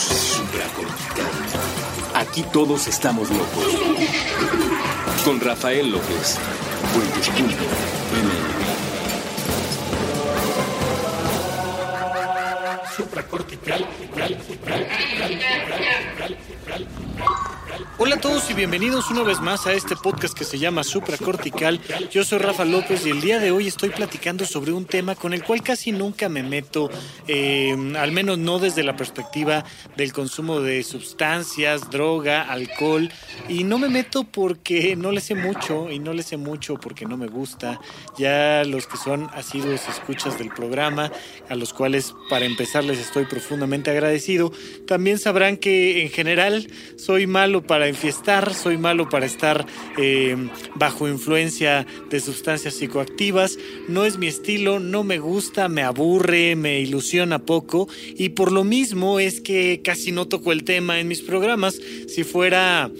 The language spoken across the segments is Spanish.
supracortical. Aquí todos estamos locos. Con Rafael López. Supracortical. Hola a todos y bienvenidos una vez más a este podcast que se llama Supracortical. Yo soy Rafa López y el día de hoy estoy platicando sobre un tema con el cual casi nunca me meto, eh, al menos no desde la perspectiva del consumo de sustancias, droga, alcohol. Y no me meto porque no le sé mucho y no le sé mucho porque no me gusta. Ya los que son asiduos escuchas del programa, a los cuales para empezar les estoy profundamente agradecido, también sabrán que en general soy malo para enfiestar, soy malo para estar eh, bajo influencia de sustancias psicoactivas, no es mi estilo, no me gusta, me aburre, me ilusiona poco y por lo mismo es que casi no toco el tema en mis programas. Si fuera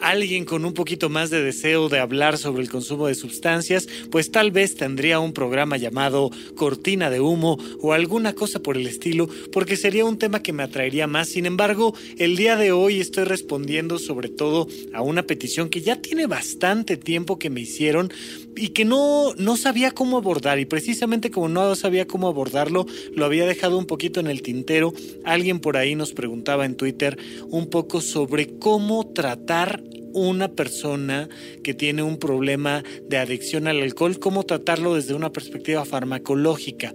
alguien con un poquito más de deseo de hablar sobre el consumo de sustancias, pues tal vez tendría un programa llamado Cortina de Humo o alguna cosa por el estilo, porque sería un tema que me atraería más. Sin embargo, el día de hoy estoy respondiendo sobre todo a una petición que ya tiene bastante tiempo que me hicieron y que no, no sabía cómo abordar y precisamente como no sabía cómo abordarlo, lo había dejado un poquito en el tintero. Alguien por ahí nos preguntaba en Twitter un poco sobre cómo tratar una persona que tiene un problema de adicción al alcohol, cómo tratarlo desde una perspectiva farmacológica.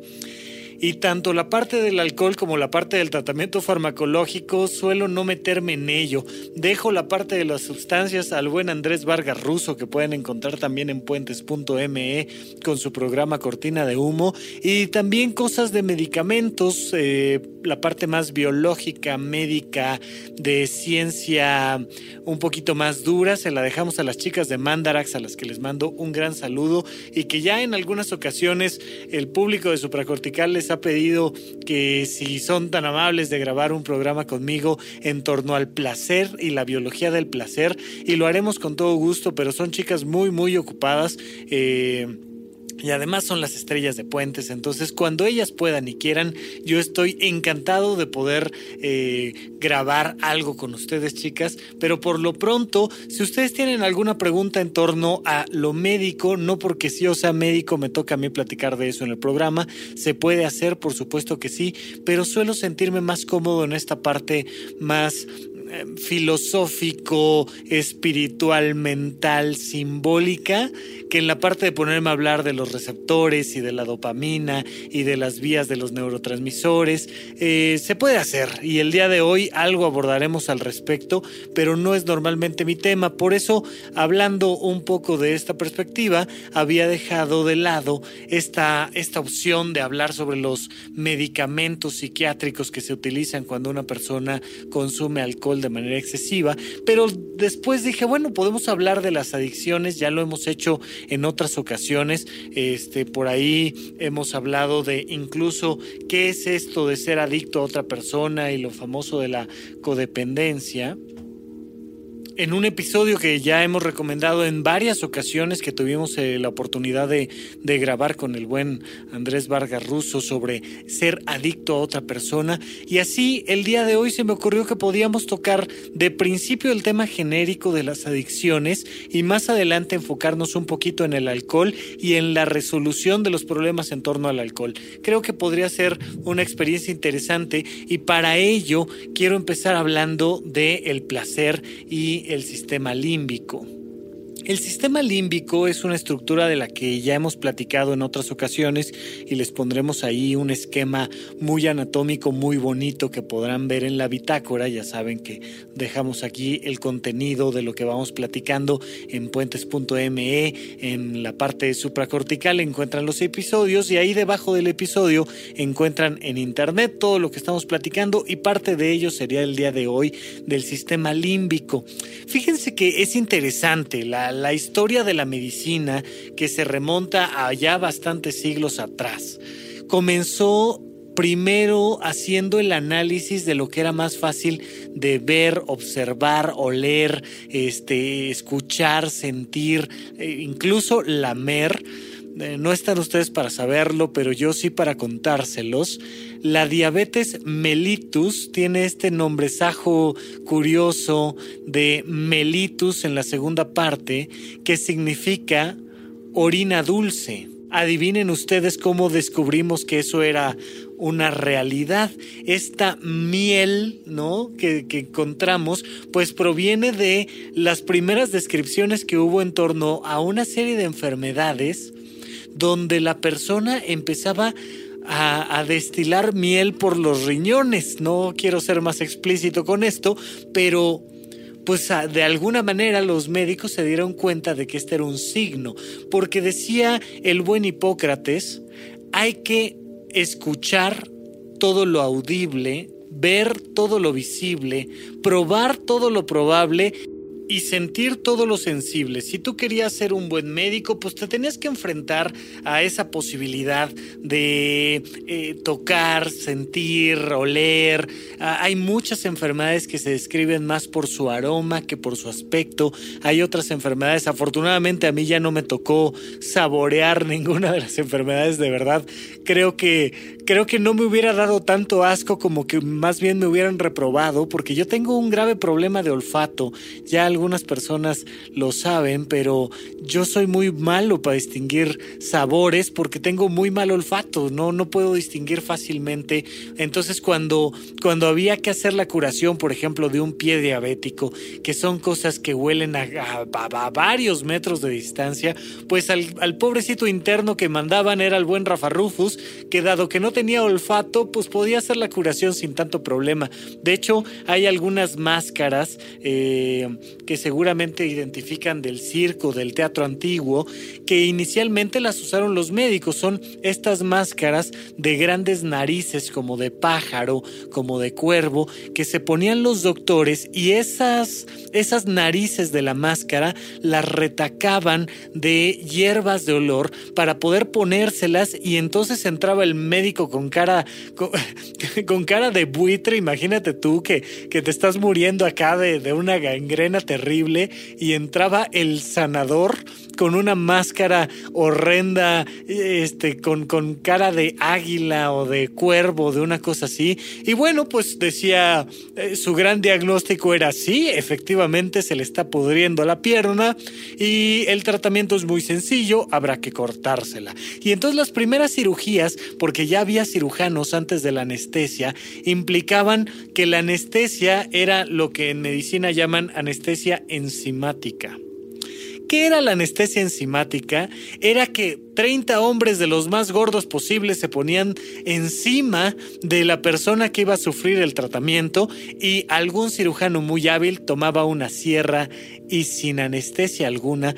Y tanto la parte del alcohol como la parte del tratamiento farmacológico suelo no meterme en ello. Dejo la parte de las sustancias al buen Andrés Vargas Russo, que pueden encontrar también en puentes.me con su programa Cortina de Humo. Y también cosas de medicamentos, eh, la parte más biológica, médica, de ciencia un poquito más dura, se la dejamos a las chicas de Mandarax, a las que les mando un gran saludo y que ya en algunas ocasiones el público de Supracortical les ha pedido que si son tan amables de grabar un programa conmigo en torno al placer y la biología del placer y lo haremos con todo gusto, pero son chicas muy, muy ocupadas. Eh, y además son las estrellas de puentes, entonces cuando ellas puedan y quieran, yo estoy encantado de poder eh, grabar algo con ustedes, chicas, pero por lo pronto, si ustedes tienen alguna pregunta en torno a lo médico, no porque si yo sea médico me toca a mí platicar de eso en el programa, se puede hacer, por supuesto que sí, pero suelo sentirme más cómodo en esta parte más eh, filosófico, espiritual, mental, simbólica, que en la parte de ponerme a hablar de los receptores y de la dopamina y de las vías de los neurotransmisores, eh, se puede hacer. Y el día de hoy algo abordaremos al respecto, pero no es normalmente mi tema. Por eso, hablando un poco de esta perspectiva, había dejado de lado esta, esta opción de hablar sobre los medicamentos psiquiátricos que se utilizan cuando una persona consume alcohol de manera excesiva, pero después dije, bueno, podemos hablar de las adicciones, ya lo hemos hecho en otras ocasiones, este, por ahí hemos hablado de incluso qué es esto de ser adicto a otra persona y lo famoso de la codependencia en un episodio que ya hemos recomendado en varias ocasiones que tuvimos eh, la oportunidad de, grabar con el buen Andrés Vargas Russo sobre ser adicto a otra persona. Y así el día de hoy se me ocurrió que podíamos tocar de principio el tema genérico de las adicciones y más adelante enfocarnos un poquito en el alcohol y en la resolución de los problemas en torno al alcohol. Creo que podría ser una experiencia interesante y para ello quiero empezar hablando de el placer y el sistema límbico. El sistema límbico es una estructura de la que ya hemos platicado en otras ocasiones y les pondremos ahí un esquema muy anatómico, muy bonito que podrán ver en la bitácora. Ya saben que dejamos aquí el contenido de lo que vamos platicando en puentes.me. En la parte supracortical encuentran los episodios y ahí debajo del episodio encuentran en internet todo lo que estamos platicando y parte de ello sería el día de hoy del sistema límbico. Fíjense que es interesante la la, historia de la medicina que se remonta a ya bastantes siglos atrás. Comenzó primero haciendo el análisis de lo que era más fácil de ver, observar, oler, este, escuchar, sentir, e incluso lamer no están ustedes para saberlo, pero yo sí para contárselos. La diabetes mellitus tiene este nombrezajo curioso de mellitus en la segunda parte, que significa orina dulce. Adivinen ustedes cómo descubrimos que eso era una realidad. Esta miel, ¿no? Que, que, encontramos, pues proviene de las primeras descripciones que hubo en torno a una serie de enfermedades donde la persona empezaba a, destilar miel por los riñones. No quiero ser más explícito con esto, pero pues de alguna manera los médicos se dieron cuenta de que este era un signo, porque decía el buen Hipócrates, hay que escuchar todo lo audible, ver todo lo visible, probar todo lo probable y sentir todo lo sensible. Si tú querías ser un buen médico, pues te tenías que enfrentar a esa posibilidad de eh, tocar, sentir, oler. Ah, hay muchas enfermedades que se describen más por su aroma que por su aspecto. Hay otras enfermedades, afortunadamente a mí ya no me tocó saborear ninguna de las enfermedades de verdad. Creo que creo que no me hubiera dado tanto asco como que más bien me hubieran reprobado porque yo tengo un grave problema de olfato. Ya algunas personas lo saben, pero yo soy muy malo para distinguir sabores porque tengo muy mal olfato, no, no puedo distinguir fácilmente. Entonces cuando, cuando había que hacer la curación, por ejemplo, de un pie diabético, que son cosas que huelen a, a, varios metros de distancia, pues al, al, pobrecito interno que mandaban era el buen Rafa Rufus, que dado que no tenía olfato, pues podía hacer la curación sin tanto problema. De hecho, hay algunas máscaras eh, seguramente identifican del circo, del teatro antiguo, que inicialmente las usaron los médicos. Son estas máscaras de grandes narices, como de pájaro, como de cuervo, que se ponían los doctores y esas, esas narices de la máscara las retacaban de hierbas de olor para poder ponérselas y entonces entraba el médico con cara, con, con cara de buitre. Imagínate tú que, que te estás muriendo acá de, de una gangrena terrible y entraba el sanador con una máscara horrenda, este, con, con cara de águila o de cuervo, de una cosa así. Y bueno, pues decía, eh, su gran diagnóstico era sí, efectivamente se le está pudriendo la pierna y el tratamiento es muy sencillo, habrá que cortársela. Y entonces las primeras cirugías, porque ya había cirujanos antes de la anestesia, implicaban que la anestesia era lo que en medicina llaman anestesia enzimática. ¿Qué era la anestesia enzimática? Era que 30 hombres de los más gordos posibles se ponían encima de la persona que iba a sufrir el tratamiento y algún cirujano muy hábil tomaba una sierra y sin anestesia alguna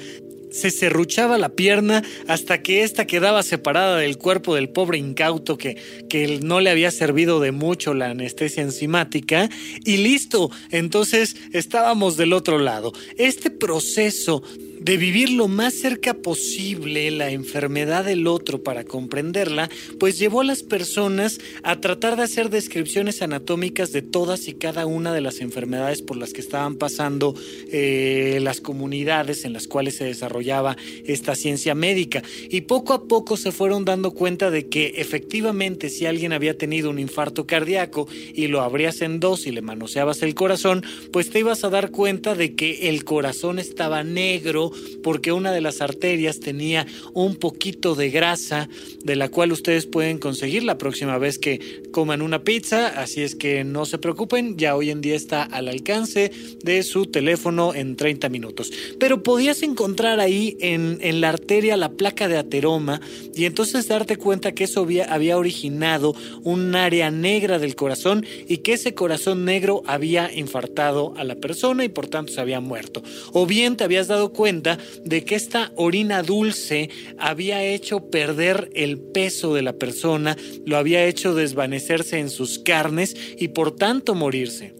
se serruchaba la pierna hasta que ésta quedaba separada del cuerpo del pobre incauto que, que no le había servido de mucho la anestesia enzimática y listo, entonces estábamos del otro lado. Este proceso de vivir lo más cerca posible la enfermedad del otro para comprenderla, pues llevó a las personas a tratar de hacer descripciones anatómicas de todas y cada una de las enfermedades por las que estaban pasando eh, las comunidades en las cuales se desarrollaba esta ciencia médica. Y poco a poco se fueron dando cuenta de que efectivamente si alguien había tenido un infarto cardíaco y lo abrías en dos y le manoseabas el corazón, pues te ibas a dar cuenta de que el corazón estaba negro porque una de las arterias tenía un poquito de grasa de la cual ustedes pueden conseguir la próxima vez que coman una pizza, así es que no se preocupen, ya hoy en día está al alcance de su teléfono en 30 minutos. Pero podías encontrar ahí en, la arteria la placa de ateroma y entonces darte cuenta que eso había originado un área negra del corazón y que ese corazón negro había infartado a la persona y por tanto se había muerto. O bien te habías dado cuenta de que esta orina dulce había hecho perder el peso de la persona, lo había hecho desvanecerse en sus carnes y por tanto morirse.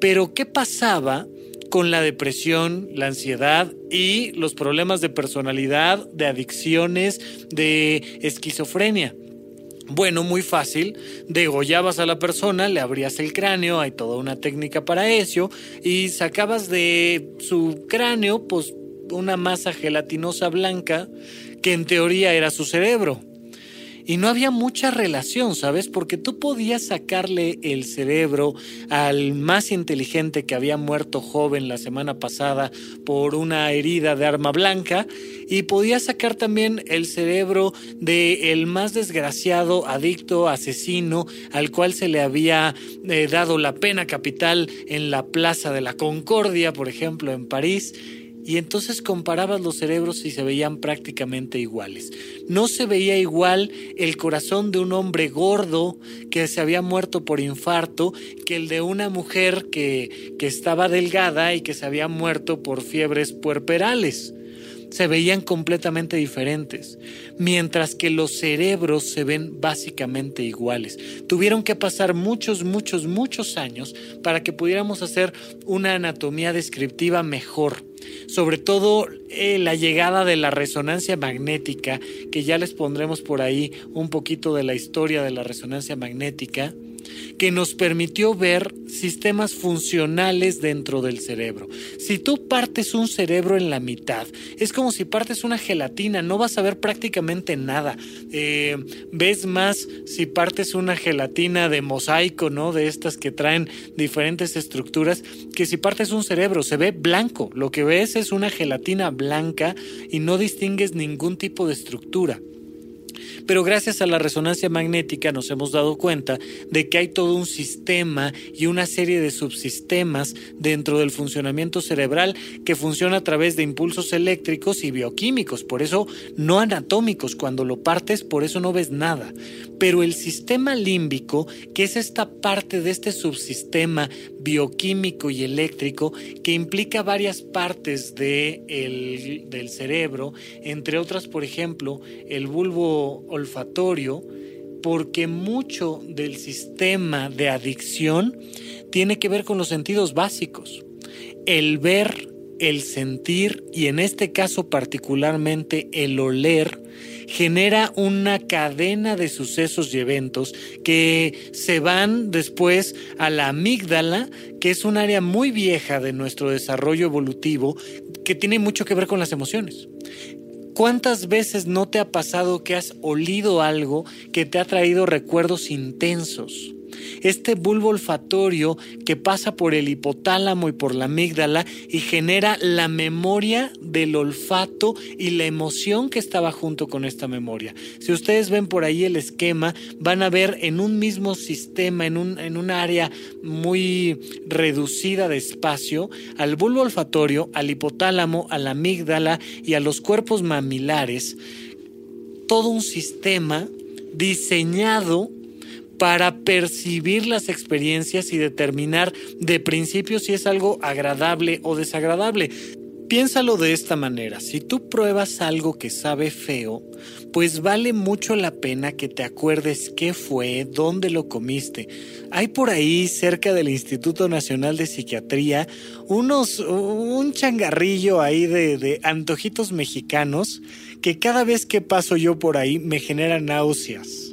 Pero ¿qué pasaba con la depresión, la ansiedad y los problemas de personalidad, de adicciones, de esquizofrenia? Bueno, muy fácil. Degollabas a la persona, le abrías el cráneo, hay toda una técnica para eso, y sacabas de su cráneo, pues una masa gelatinosa blanca que en teoría era su cerebro. Y no había mucha relación, ¿sabes? Porque tú podías sacarle el cerebro al más inteligente que había muerto joven la semana pasada por una herida de arma blanca y podías sacar también el cerebro del el más desgraciado, adicto, asesino, al cual se le había eh, dado la pena capital en la Plaza de la Concordia, por ejemplo, en París y entonces comparabas los cerebros y se veían prácticamente iguales. No se veía igual el corazón de un hombre gordo que se había muerto por infarto que el de una mujer que, que estaba delgada y que se había muerto por fiebres puerperales se veían completamente diferentes, mientras que los cerebros se ven básicamente iguales. Tuvieron que pasar muchos, muchos, muchos años para que pudiéramos hacer una anatomía descriptiva mejor. Sobre todo eh, la llegada de la resonancia magnética, que ya les pondremos por ahí un poquito de la historia de la resonancia magnética que nos permitió ver sistemas funcionales dentro del cerebro. Si tú partes un cerebro en la mitad, es como si partes una gelatina, no vas a ver prácticamente nada. Eh, ves más si partes una gelatina de mosaico, ¿no? De estas que traen diferentes estructuras, que si partes un cerebro, se ve blanco. Lo que ves es una gelatina blanca y no distingues ningún tipo de estructura. Pero gracias a la resonancia magnética nos hemos dado cuenta de que hay todo un sistema y una serie de subsistemas dentro del funcionamiento cerebral que funciona a través de impulsos eléctricos y bioquímicos, por eso no anatómicos, cuando lo partes por eso no ves nada. Pero el sistema límbico, que es esta parte de este subsistema bioquímico y eléctrico que implica varias partes de del cerebro, entre otras, por ejemplo, el bulbo olfatorio, porque mucho del sistema de adicción tiene que ver con los sentidos básicos. El ver, el sentir y en este caso particularmente el oler genera una cadena de sucesos y eventos que se van después a la amígdala, que es un área muy vieja de nuestro desarrollo evolutivo que tiene mucho que ver con las emociones. ¿Cuántas veces no te ha pasado que has olido algo que te ha traído recuerdos intensos? Este bulbo olfatorio que pasa por el hipotálamo y por la amígdala y genera la memoria del olfato y la emoción que estaba junto con esta memoria. Si ustedes ven por ahí el esquema, van a ver en un mismo sistema, en un, en área muy reducida de espacio, al bulbo olfatorio, al hipotálamo, a la amígdala y a los cuerpos mamilares, todo un sistema diseñado para percibir las experiencias y determinar de principio si es algo agradable o desagradable. Piénsalo de esta manera, si tú pruebas algo que sabe feo, pues vale mucho la pena que te acuerdes qué fue, dónde lo comiste. Hay por ahí, cerca del Instituto Nacional de Psiquiatría, unos, un changarrillo ahí de, de antojitos mexicanos que cada vez que paso yo por ahí me genera náuseas.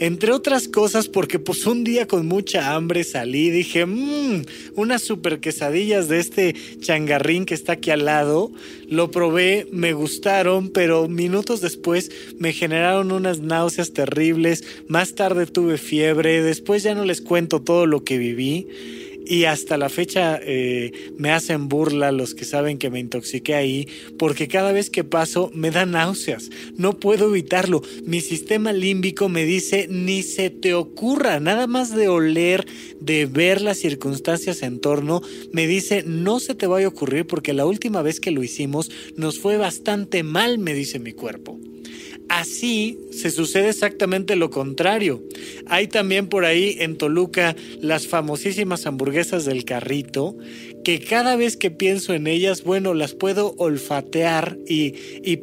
Entre otras cosas porque pues un día con mucha hambre salí y dije, mmm, unas super quesadillas de este changarrín que está aquí al lado. Lo probé, me gustaron, pero minutos después me generaron unas náuseas terribles. Más tarde tuve fiebre, después ya no les cuento todo lo que viví y hasta la fecha eh, me hacen burla los que saben que me intoxiqué ahí, porque cada vez que paso me da náuseas, no puedo evitarlo. Mi sistema límbico me dice, ni se te ocurra, nada más de oler, de ver las circunstancias en torno, me dice, no se te vaya a ocurrir porque la última vez que lo hicimos nos fue bastante mal, me dice mi cuerpo. Así se sucede exactamente lo contrario. Hay también por ahí en Toluca las famosísimas hamburguesas del carrito, que cada vez que pienso en ellas, bueno, las puedo olfatear y,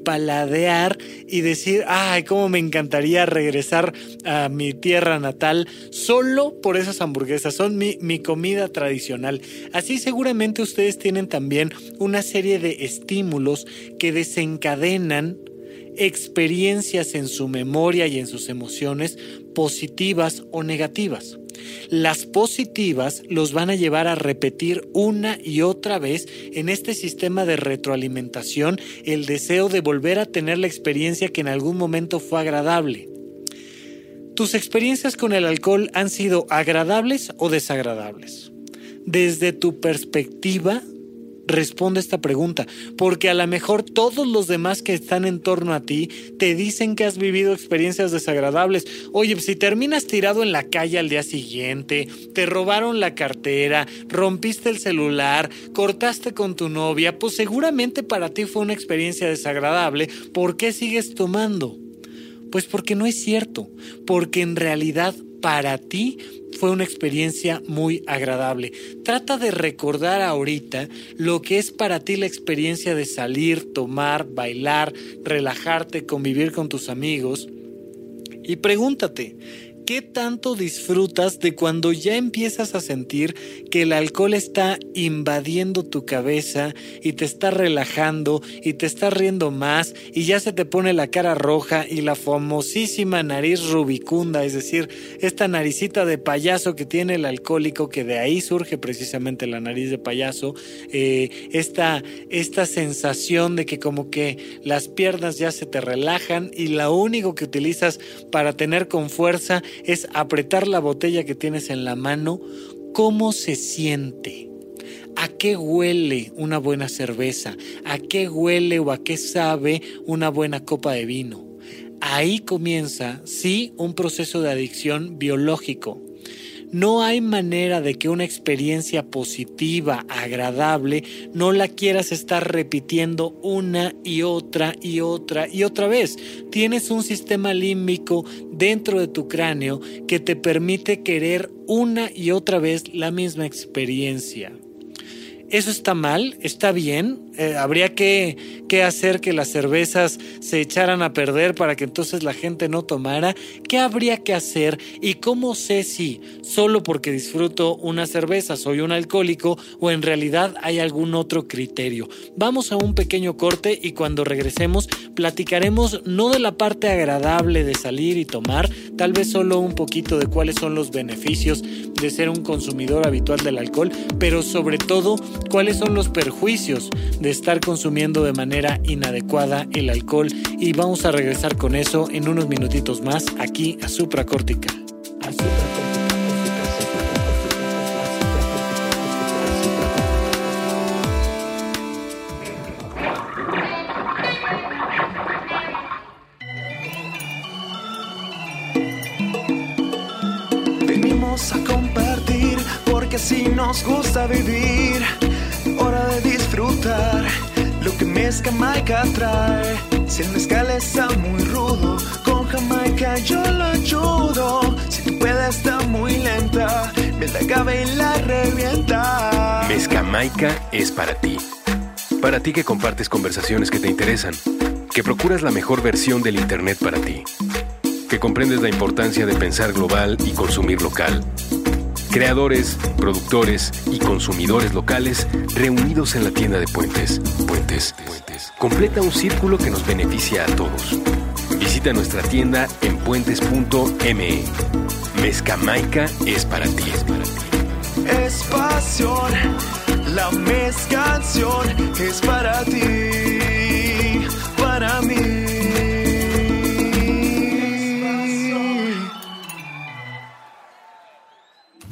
paladear y decir, ay, cómo me encantaría regresar a mi tierra natal solo por esas hamburguesas. Son mi, mi comida tradicional. Así seguramente ustedes tienen también una serie de estímulos que desencadenan experiencias en su memoria y en sus emociones positivas o negativas. Las positivas los van a llevar a repetir una y otra vez en este sistema de retroalimentación el deseo de volver a tener la experiencia que en algún momento fue agradable. ¿Tus experiencias con el alcohol han sido agradables o desagradables? Desde tu perspectiva, responde esta pregunta, porque a lo mejor todos los demás que están en torno a ti te dicen que has vivido experiencias desagradables. Oye, si terminas tirado en la calle al día siguiente, te robaron la cartera, rompiste el celular, cortaste con tu novia, pues seguramente para ti fue una experiencia desagradable. ¿Por qué sigues tomando? Pues porque no es cierto, porque en realidad para ti fue una experiencia muy agradable. Trata de recordar ahorita lo que es para ti la experiencia de salir, tomar, bailar, relajarte, convivir con tus amigos. Y pregúntate, ¿Qué tanto disfrutas de cuando ya empiezas a sentir que el alcohol está invadiendo tu cabeza y te está relajando y te está riendo más y ya se te pone la cara roja y la famosísima nariz rubicunda, es decir, esta naricita de payaso que tiene el alcohólico, que de ahí surge precisamente la nariz de payaso, eh, esta, esta sensación de que como que las piernas ya se te relajan y lo único que utilizas para tener con fuerza es apretar la botella que tienes en la mano, cómo se siente. ¿A qué huele una buena cerveza? ¿A qué huele o a qué sabe una buena copa de vino? Ahí comienza, sí, un proceso de adicción biológico, no hay manera de que una experiencia positiva, agradable, no la quieras estar repitiendo una y otra y otra y otra vez. Tienes un sistema límbico dentro de tu cráneo que te permite querer una y otra vez la misma experiencia. ¿Eso está mal? ¿Está bien? Eh, ¿Habría que, que, hacer que las cervezas se echaran a perder para que entonces la gente no tomara? ¿Qué habría que hacer? ¿Y cómo sé si solo porque disfruto una cerveza soy un alcohólico o en realidad hay algún otro criterio? Vamos a un pequeño corte y cuando regresemos platicaremos no de la parte agradable de salir y tomar, tal vez solo un poquito de cuáles son los beneficios de ser un consumidor habitual del alcohol, pero sobre todo cuáles son los perjuicios de estar consumiendo de manera inadecuada el alcohol y vamos a regresar con eso en unos minutitos más aquí a Supracortical. Venimos a compartir porque si nos gusta vivir lo que mezcla Jamaica trae. Si el mezcal está muy rudo, con Jamaica yo lo ayudo. Si tu puedes está muy lenta, me la cabe y la revienta. Mezcamaica es para ti. Para ti que compartes conversaciones que te interesan, que procuras la mejor versión del Internet para ti, que comprendes la importancia de pensar global y consumir local Creadores, productores y consumidores locales reunidos en la tienda de Puentes. Puentes. Puentes. Completa un círculo que nos beneficia a todos. Visita nuestra tienda en puentes.me. Mezcamaica es para ti. Es para ti. Pasión, la mezcanción es para ti,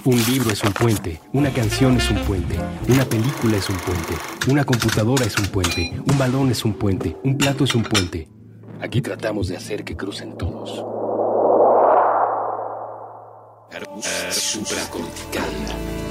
Un libro es un puente, una canción es un puente, una película es un puente, una computadora es un puente, un balón es un puente, un plato es un puente. Aquí tratamos de hacer que crucen todos. Supracortical.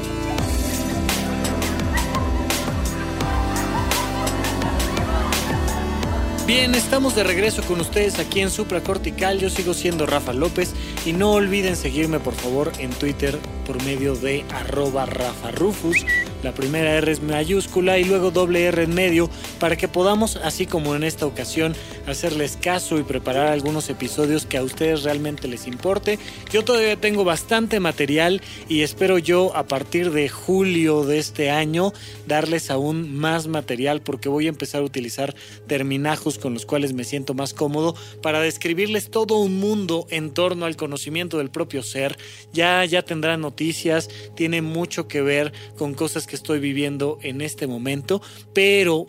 Bien, estamos de regreso con ustedes aquí en Supracortical. Yo sigo siendo Rafa López y no olviden seguirme por favor en Twitter por medio de arroba Rafa Rufus la primera R es mayúscula y luego doble R en medio para que podamos, así como en esta ocasión, hacerles caso y preparar algunos episodios que a ustedes realmente les importe. Yo todavía tengo bastante material y espero yo a partir de julio de este año darles aún más material porque voy a empezar a utilizar terminajos con los cuales me siento más cómodo para describirles todo un mundo en torno al conocimiento del propio ser. Ya ya tendrán noticias, tiene mucho que ver con cosas que estoy viviendo en este momento, pero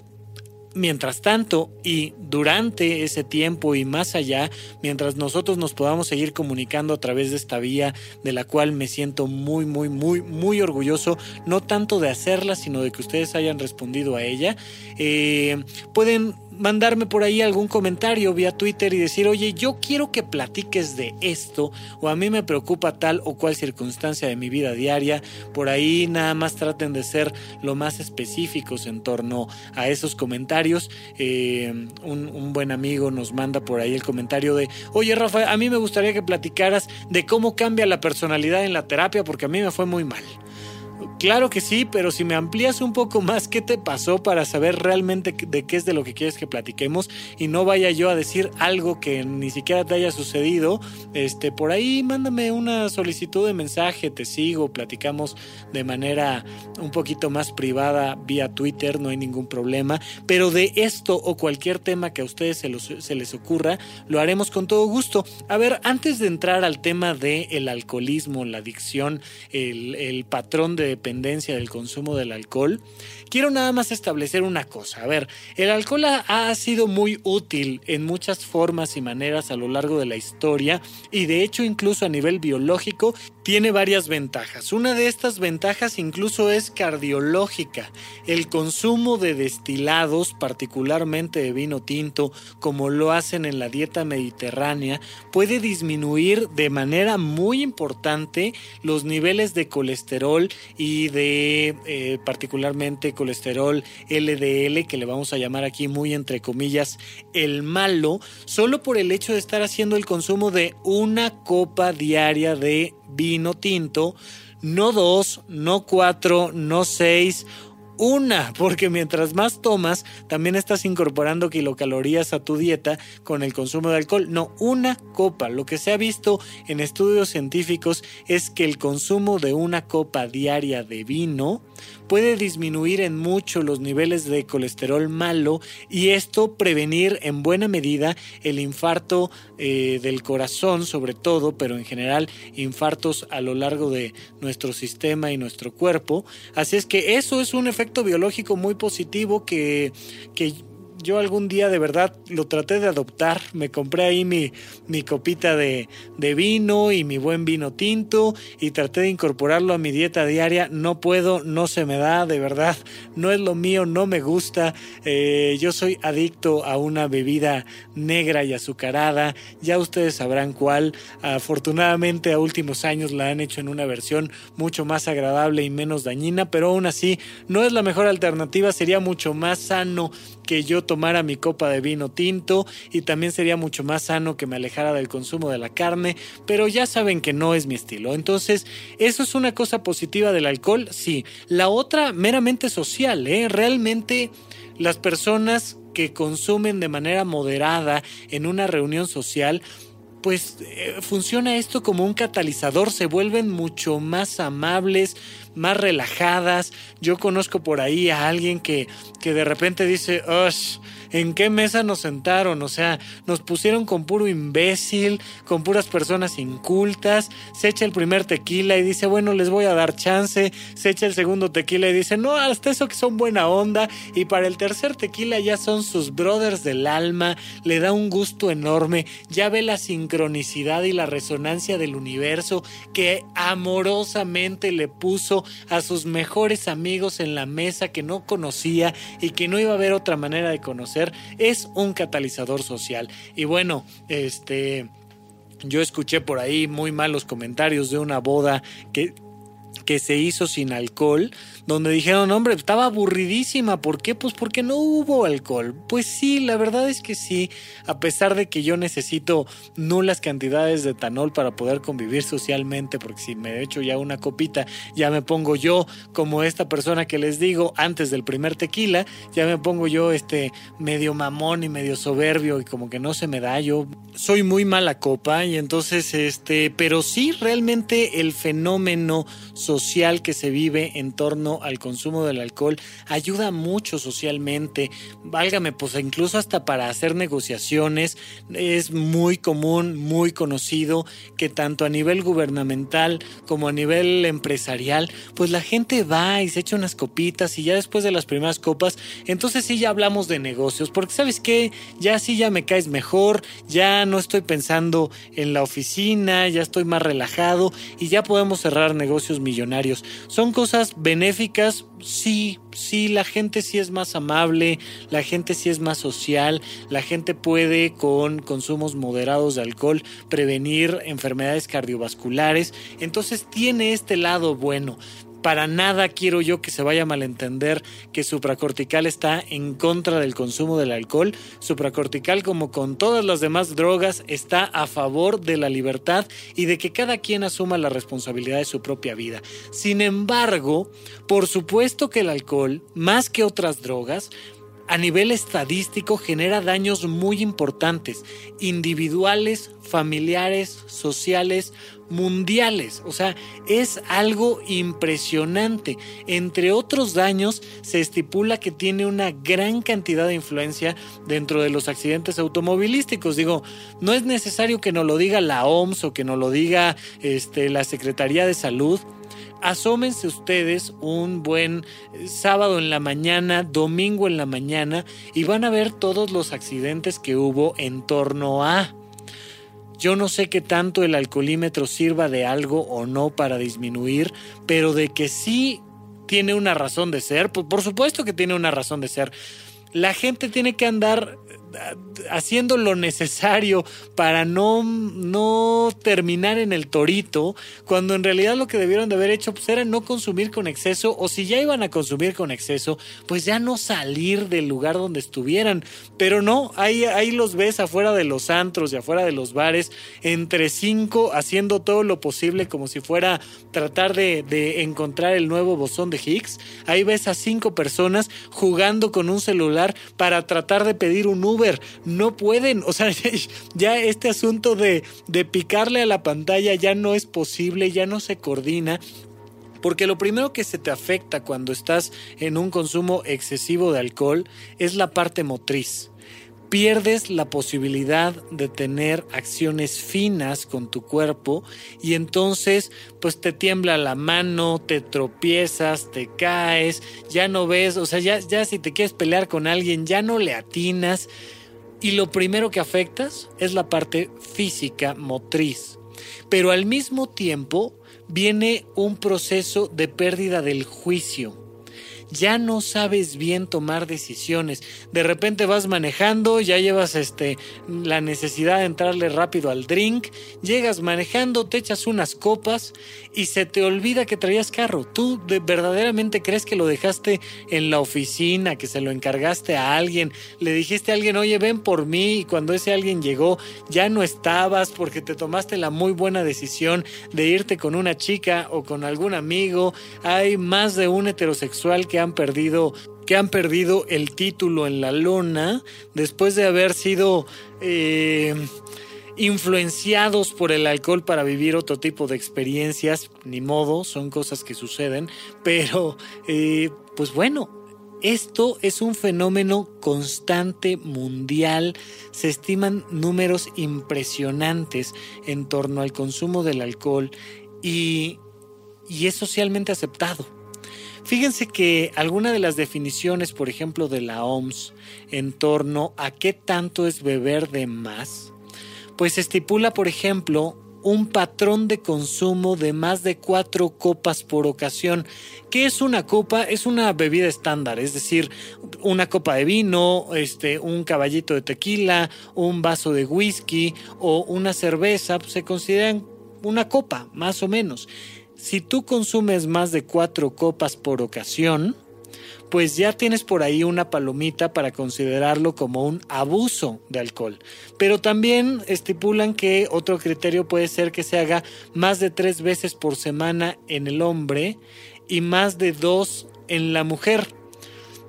Mientras tanto y durante ese tiempo y más allá, mientras nosotros nos podamos seguir comunicando a través de esta vía de la cual me siento muy, muy, muy, muy orgulloso, no tanto de hacerla, sino de que ustedes hayan respondido a ella, eh, pueden mandarme por ahí algún comentario vía Twitter y decir, oye, yo quiero que platiques de esto o a mí me preocupa tal o cual circunstancia de mi vida diaria. Por ahí nada más traten de ser lo más específicos en torno a esos comentarios. Eh, un, un, buen amigo nos manda por ahí el comentario de, oye Rafa, a mí me gustaría que platicaras de cómo cambia la personalidad en la terapia porque a mí me fue muy mal. Claro que sí, pero si me amplías un poco más qué te pasó para saber realmente de qué es de lo que quieres que platiquemos y no vaya yo a decir algo que ni siquiera te haya sucedido, este por ahí mándame una solicitud de mensaje, te sigo, platicamos de manera un poquito más privada vía Twitter, no hay ningún problema, pero de esto o cualquier tema que a ustedes se, les ocurra, lo haremos con todo gusto. A ver, antes de entrar al tema del el alcoholismo, la adicción, el, el patrón de dependencia del consumo del alcohol, quiero nada más establecer una cosa. A ver, el alcohol ha, sido muy útil en muchas formas y maneras a lo largo de la historia y de hecho incluso a nivel biológico tiene varias ventajas. Una de estas ventajas incluso es cardiológica. El consumo de destilados, particularmente de vino tinto, como lo hacen en la dieta mediterránea, puede disminuir de manera muy importante los niveles de colesterol y de eh, particularmente colesterol LDL, que le vamos a llamar aquí muy entre comillas el malo, solo por el hecho de estar haciendo el consumo de una copa diaria de vino tinto, no dos, no cuatro, no seis, una, porque mientras más tomas, también estás incorporando kilocalorías a tu dieta con el consumo de alcohol. No, una copa. Lo que se ha visto en estudios científicos es que el consumo de una copa diaria de vino puede disminuir en mucho los niveles de colesterol malo y esto prevenir en buena medida el infarto eh, del corazón sobre todo, pero en general infartos a lo largo de nuestro sistema y nuestro cuerpo. Así es que eso es un efecto biológico muy positivo que, que yo algún día de verdad lo traté de adoptar. Me compré ahí mi, mi copita de, de, vino y mi buen vino tinto y traté de incorporarlo a mi dieta diaria. No puedo, no se me da, de verdad. No es lo mío, no me gusta. Eh, yo soy adicto a una bebida negra y azucarada. Ya ustedes sabrán cuál. Afortunadamente a últimos años la han hecho en una versión mucho más agradable y menos dañina, pero aún así no es la mejor alternativa. Sería mucho más sano que yo tomara mi copa de vino tinto y también sería mucho más sano que me alejara del consumo de la carne, pero ya saben que no es mi estilo. Entonces, ¿eso es una cosa positiva del alcohol? Sí. La otra, meramente social, ¿eh? Realmente las personas que consumen de manera moderada en una reunión social, pues eh, funciona esto como un catalizador, se vuelven mucho más amables, más relajadas. Yo conozco por ahí a alguien que, que de repente dice, ¿en qué mesa nos sentaron? O sea, nos pusieron con puro imbécil, con puras personas incultas. Se echa el primer tequila y dice, bueno, les voy a dar chance. Se echa el segundo tequila y dice, no, hasta eso que son buena onda. Y para el tercer tequila ya son sus brothers del alma. Le da un gusto enorme. Ya ve la sincronicidad y la resonancia del universo que amorosamente le puso a sus mejores amigos en la mesa que no conocía y que no iba a haber otra manera de conocer, es un catalizador social. Y bueno, este... Yo escuché por ahí muy malos comentarios de una boda que que se hizo sin alcohol, donde dijeron, hombre, estaba aburridísima, ¿por qué? Pues porque no hubo alcohol. Pues sí, la verdad es que sí, a pesar de que yo necesito nulas cantidades de etanol para poder convivir socialmente, porque si me echo ya una copita, ya me pongo yo como esta persona que les digo antes del primer tequila, ya me pongo yo este medio mamón y medio soberbio y como que no se me da, yo soy muy mala copa y entonces este, pero sí realmente el fenómeno social que se vive en torno al consumo del alcohol ayuda mucho socialmente, válgame, pues incluso hasta para hacer negociaciones. Es muy común, muy conocido que tanto a nivel gubernamental como a nivel empresarial, pues la gente va y se echa unas copitas y ya después de las primeras copas, entonces sí ya hablamos de negocios, porque sabes que ya sí ya me caes mejor, ya no estoy pensando en la oficina, ya estoy más relajado y ya podemos cerrar negocios millonarios. Son cosas benéficas, sí, sí, la gente sí es más amable, la gente sí es más social, la gente puede con consumos moderados de alcohol prevenir enfermedades cardiovasculares, entonces tiene este lado bueno para nada quiero yo que se vaya a malentender que supracortical está en contra del consumo del alcohol. Supracortical, como con todas las demás drogas, está a favor de la libertad y de que cada quien asuma la responsabilidad de su propia vida. Sin embargo, por supuesto que el alcohol, más que otras drogas, a nivel estadístico genera daños muy importantes, individuales, familiares, sociales, mundiales. O sea, es algo impresionante. Entre otros daños, se estipula que tiene una gran cantidad de influencia dentro de los accidentes automovilísticos. Digo, no es necesario que nos lo diga la OMS o que nos lo diga este, la Secretaría de Salud asómense ustedes un buen sábado en la mañana, domingo en la mañana y van a ver todos los accidentes que hubo en torno a. Yo no sé qué tanto el alcoholímetro sirva de algo o no para disminuir, pero de que sí tiene una razón de ser, pues por supuesto que tiene una razón de ser. La gente tiene que andar haciendo lo necesario para no, no terminar en el torito, cuando en realidad lo que debieron de haber hecho pues, era no consumir con exceso, o si ya iban a consumir con exceso, pues ya no salir del lugar donde estuvieran. Pero no, ahí, ahí los ves afuera de los antros y afuera de los bares, entre cinco, haciendo todo lo posible como si fuera tratar de, de encontrar el nuevo bosón de Higgs. Ahí ves a cinco personas jugando con un celular para tratar de pedir un Uber no pueden, o sea, ya este asunto de, de picarle a la pantalla ya no es posible, ya no se coordina. Porque lo primero que se te afecta cuando estás en un consumo excesivo de alcohol es la parte motriz pierdes la posibilidad de tener acciones finas con tu cuerpo y entonces pues te tiembla la mano, te tropiezas, te caes, ya no ves, o sea, ya, ya si te quieres pelear con alguien ya no le atinas y lo primero que afectas es la parte física motriz. Pero al mismo tiempo viene un proceso de pérdida del juicio ya no sabes bien tomar decisiones. De repente vas manejando, ya llevas este la necesidad de entrarle rápido al drink, llegas manejando, te echas unas copas y se te olvida que traías carro. Tú verdaderamente crees que lo dejaste en la oficina, que se lo encargaste a alguien, le dijiste a alguien, "Oye, ven por mí" y cuando ese alguien llegó, ya no estabas porque te tomaste la muy buena decisión de irte con una chica o con algún amigo. Hay más de un heterosexual que han perdido que han perdido el título en la lona después de haber sido eh, influenciados por el alcohol para vivir otro tipo de experiencias, ni modo, son cosas que suceden, pero eh, pues bueno, esto es un fenómeno constante mundial. Se estiman números impresionantes en torno al consumo del alcohol y, y es socialmente aceptado. Fíjense que alguna de las definiciones, por ejemplo, de la OMS en torno a qué tanto es beber de más, pues estipula, por ejemplo, un patrón de consumo de más de cuatro copas por ocasión. ¿Qué es una copa? Es una bebida estándar, es decir, una copa de vino, este, un caballito de tequila, un vaso de whisky o una cerveza, pues, se consideran una copa, más o menos. Si tú consumes más de cuatro copas por ocasión, pues ya tienes por ahí una palomita para considerarlo como un abuso de alcohol. Pero también estipulan que otro criterio puede ser que se haga más de tres veces por semana en el hombre y más de dos en la mujer.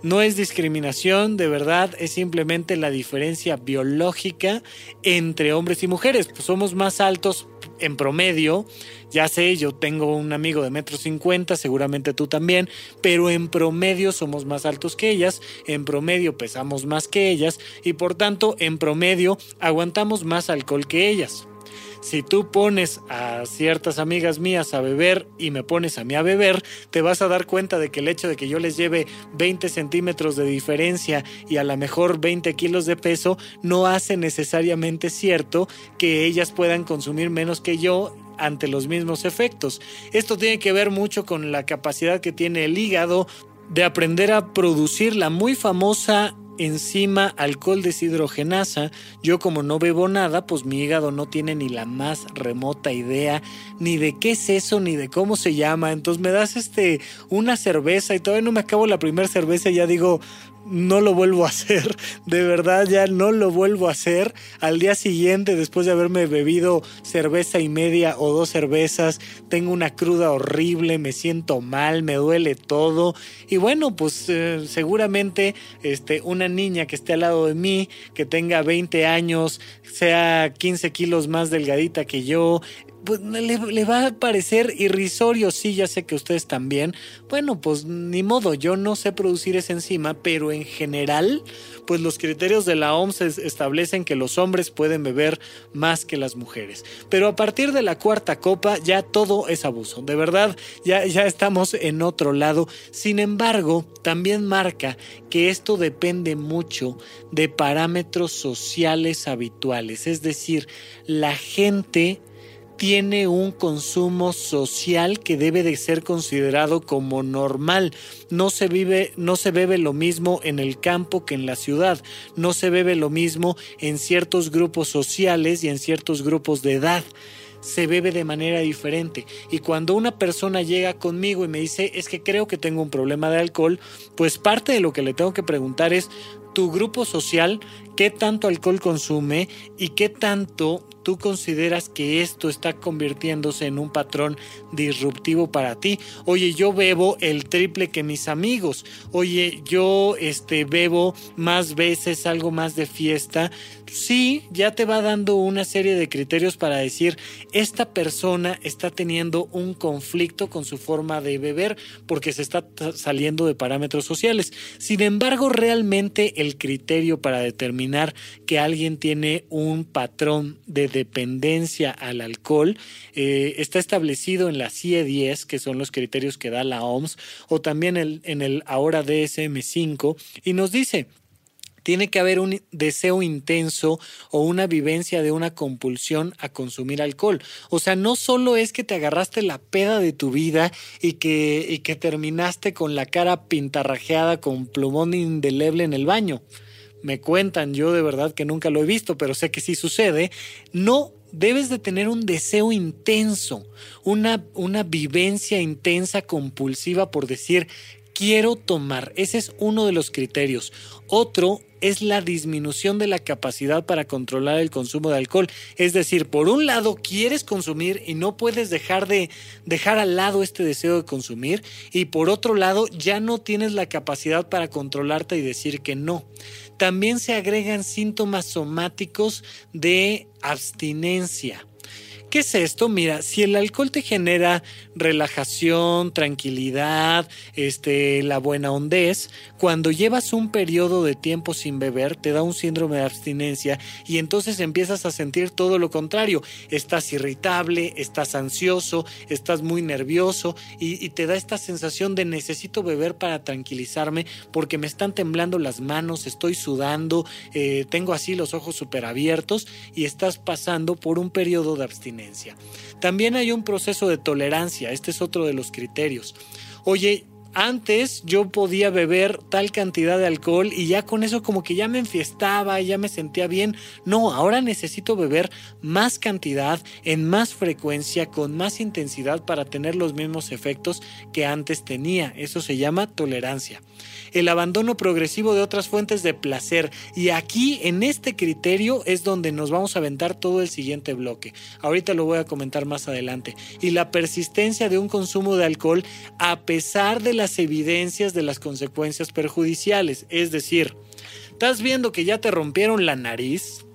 No es discriminación, de verdad, es simplemente la diferencia biológica entre hombres y mujeres. Pues somos más altos en promedio. Ya sé, yo tengo un amigo de metro cincuenta, seguramente tú también, pero en promedio somos más altos que ellas, en promedio pesamos más que ellas y por tanto en promedio aguantamos más alcohol que ellas. Si tú pones a ciertas amigas mías a beber y me pones a mí a beber, te vas a dar cuenta de que el hecho de que yo les lleve 20 centímetros de diferencia y a lo mejor 20 kilos de peso no hace necesariamente cierto que ellas puedan consumir menos que yo ante los mismos efectos. Esto tiene que ver mucho con la capacidad que tiene el hígado de aprender a producir la muy famosa enzima alcohol deshidrogenasa. Yo como no bebo nada, pues mi hígado no tiene ni la más remota idea ni de qué es eso ni de cómo se llama. Entonces me das este una cerveza y todavía no me acabo la primera cerveza y ya digo, no lo vuelvo a hacer, de verdad ya no lo vuelvo a hacer. Al día siguiente, después de haberme bebido cerveza y media o dos cervezas, tengo una cruda horrible, me siento mal, me duele todo. Y bueno, pues eh, seguramente este, una niña que esté al lado de mí, que tenga 20 años, sea 15 kilos más delgadita que yo, pues le, va a parecer irrisorio, sí, ya sé que ustedes también. Bueno, pues ni modo, yo no sé producir esa enzima, pero en general, pues los criterios de la OMS establecen que los hombres pueden beber más que las mujeres. Pero a partir de la cuarta copa ya todo es abuso, de verdad, ya, ya estamos en otro lado. Sin embargo, también marca que esto depende mucho de parámetros sociales habituales, es decir, la gente tiene un consumo social que debe de ser considerado como normal. No se vive, no se bebe lo mismo en el campo que en la ciudad. No se bebe lo mismo en ciertos grupos sociales y en ciertos grupos de edad se bebe de manera diferente. Y cuando una persona llega conmigo y me dice, es que creo que tengo un problema de alcohol, pues parte de lo que le tengo que preguntar es, tu grupo social, qué tanto alcohol consume y qué tanto tú consideras que esto está convirtiéndose en un patrón disruptivo para ti. Oye, yo bebo el triple que mis amigos. Oye, yo este bebo más veces, algo más de fiesta. Sí, ya te va dando una serie de criterios para decir, esta persona está teniendo un conflicto con su forma de beber porque se está saliendo de parámetros sociales. Sin embargo, realmente el criterio para determinar que alguien tiene un patrón de dependencia al alcohol eh, está establecido en la CIE 10, que son los criterios que da la OMS, o también en el ahora DSM5, y nos dice, tiene que haber un deseo intenso o una vivencia de una compulsión a consumir alcohol. O sea, no solo es que te agarraste la peda de tu vida y que, y que terminaste con la cara pintarrajeada con plumón indeleble en el baño me cuentan, yo de verdad que nunca lo he visto, pero sé que sí sucede, no debes de tener un deseo intenso, una, una vivencia intensa, compulsiva por decir, quiero tomar. Ese es uno de los criterios. Otro es la disminución de la capacidad para controlar el consumo de alcohol. Es decir, por un lado quieres consumir y no puedes dejar de dejar al lado este deseo de consumir y por otro lado ya no tienes la capacidad para controlarte y decir que no. También se agregan síntomas somáticos de abstinencia. ¿Qué es esto? Mira, si el alcohol te genera relajación, tranquilidad, este, la buena hondez, cuando llevas un periodo de tiempo sin beber, te da un síndrome de abstinencia y entonces empiezas a sentir todo lo contrario. Estás irritable, estás ansioso, estás muy nervioso y, te da esta sensación de necesito beber para tranquilizarme porque me están temblando las manos, estoy sudando, eh, tengo así los ojos súper abiertos y estás pasando por un periodo de abstinencia. También hay un proceso de tolerancia, este es otro de los criterios. Oye, antes yo podía beber tal cantidad de alcohol y ya con eso como que ya me enfiestaba, ya me sentía bien. No, ahora necesito beber más cantidad, en más frecuencia, con más intensidad para tener los mismos efectos que antes tenía. Eso se llama tolerancia. El abandono progresivo de otras fuentes de placer. Y aquí, en este criterio, es donde nos vamos a aventar todo el siguiente bloque. Ahorita lo voy a comentar más adelante. Y la persistencia de un consumo de alcohol a pesar de las evidencias de las consecuencias perjudiciales. Es decir, estás viendo que ya te rompieron la nariz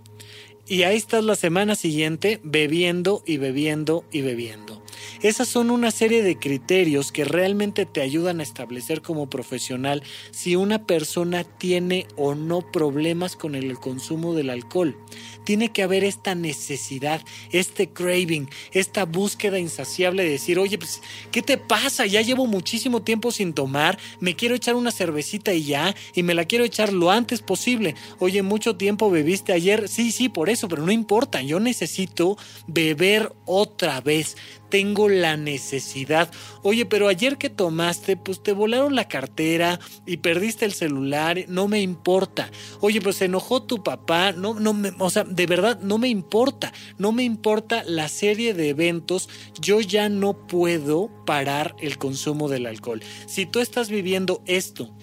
y ahí estás la semana siguiente bebiendo y bebiendo y bebiendo. Esas son una serie de criterios que realmente te ayudan a establecer como profesional si una persona tiene o no problemas con el consumo del alcohol. Tiene que haber esta necesidad, este craving, esta búsqueda insaciable de decir, oye, pues, ¿qué te pasa? Ya llevo muchísimo tiempo sin tomar, me quiero echar una cervecita y ya, y me la quiero echar lo antes posible. Oye, mucho tiempo bebiste ayer, sí, sí, por eso, pero no importa, yo necesito beber otra vez tengo la necesidad. Oye, pero ayer que tomaste, pues te volaron la cartera y perdiste el celular, no me importa. Oye, pues se enojó tu papá, no, no me, o sea, de verdad no me importa, no me importa la serie de eventos, yo ya no puedo parar el consumo del alcohol. Si tú estás viviendo esto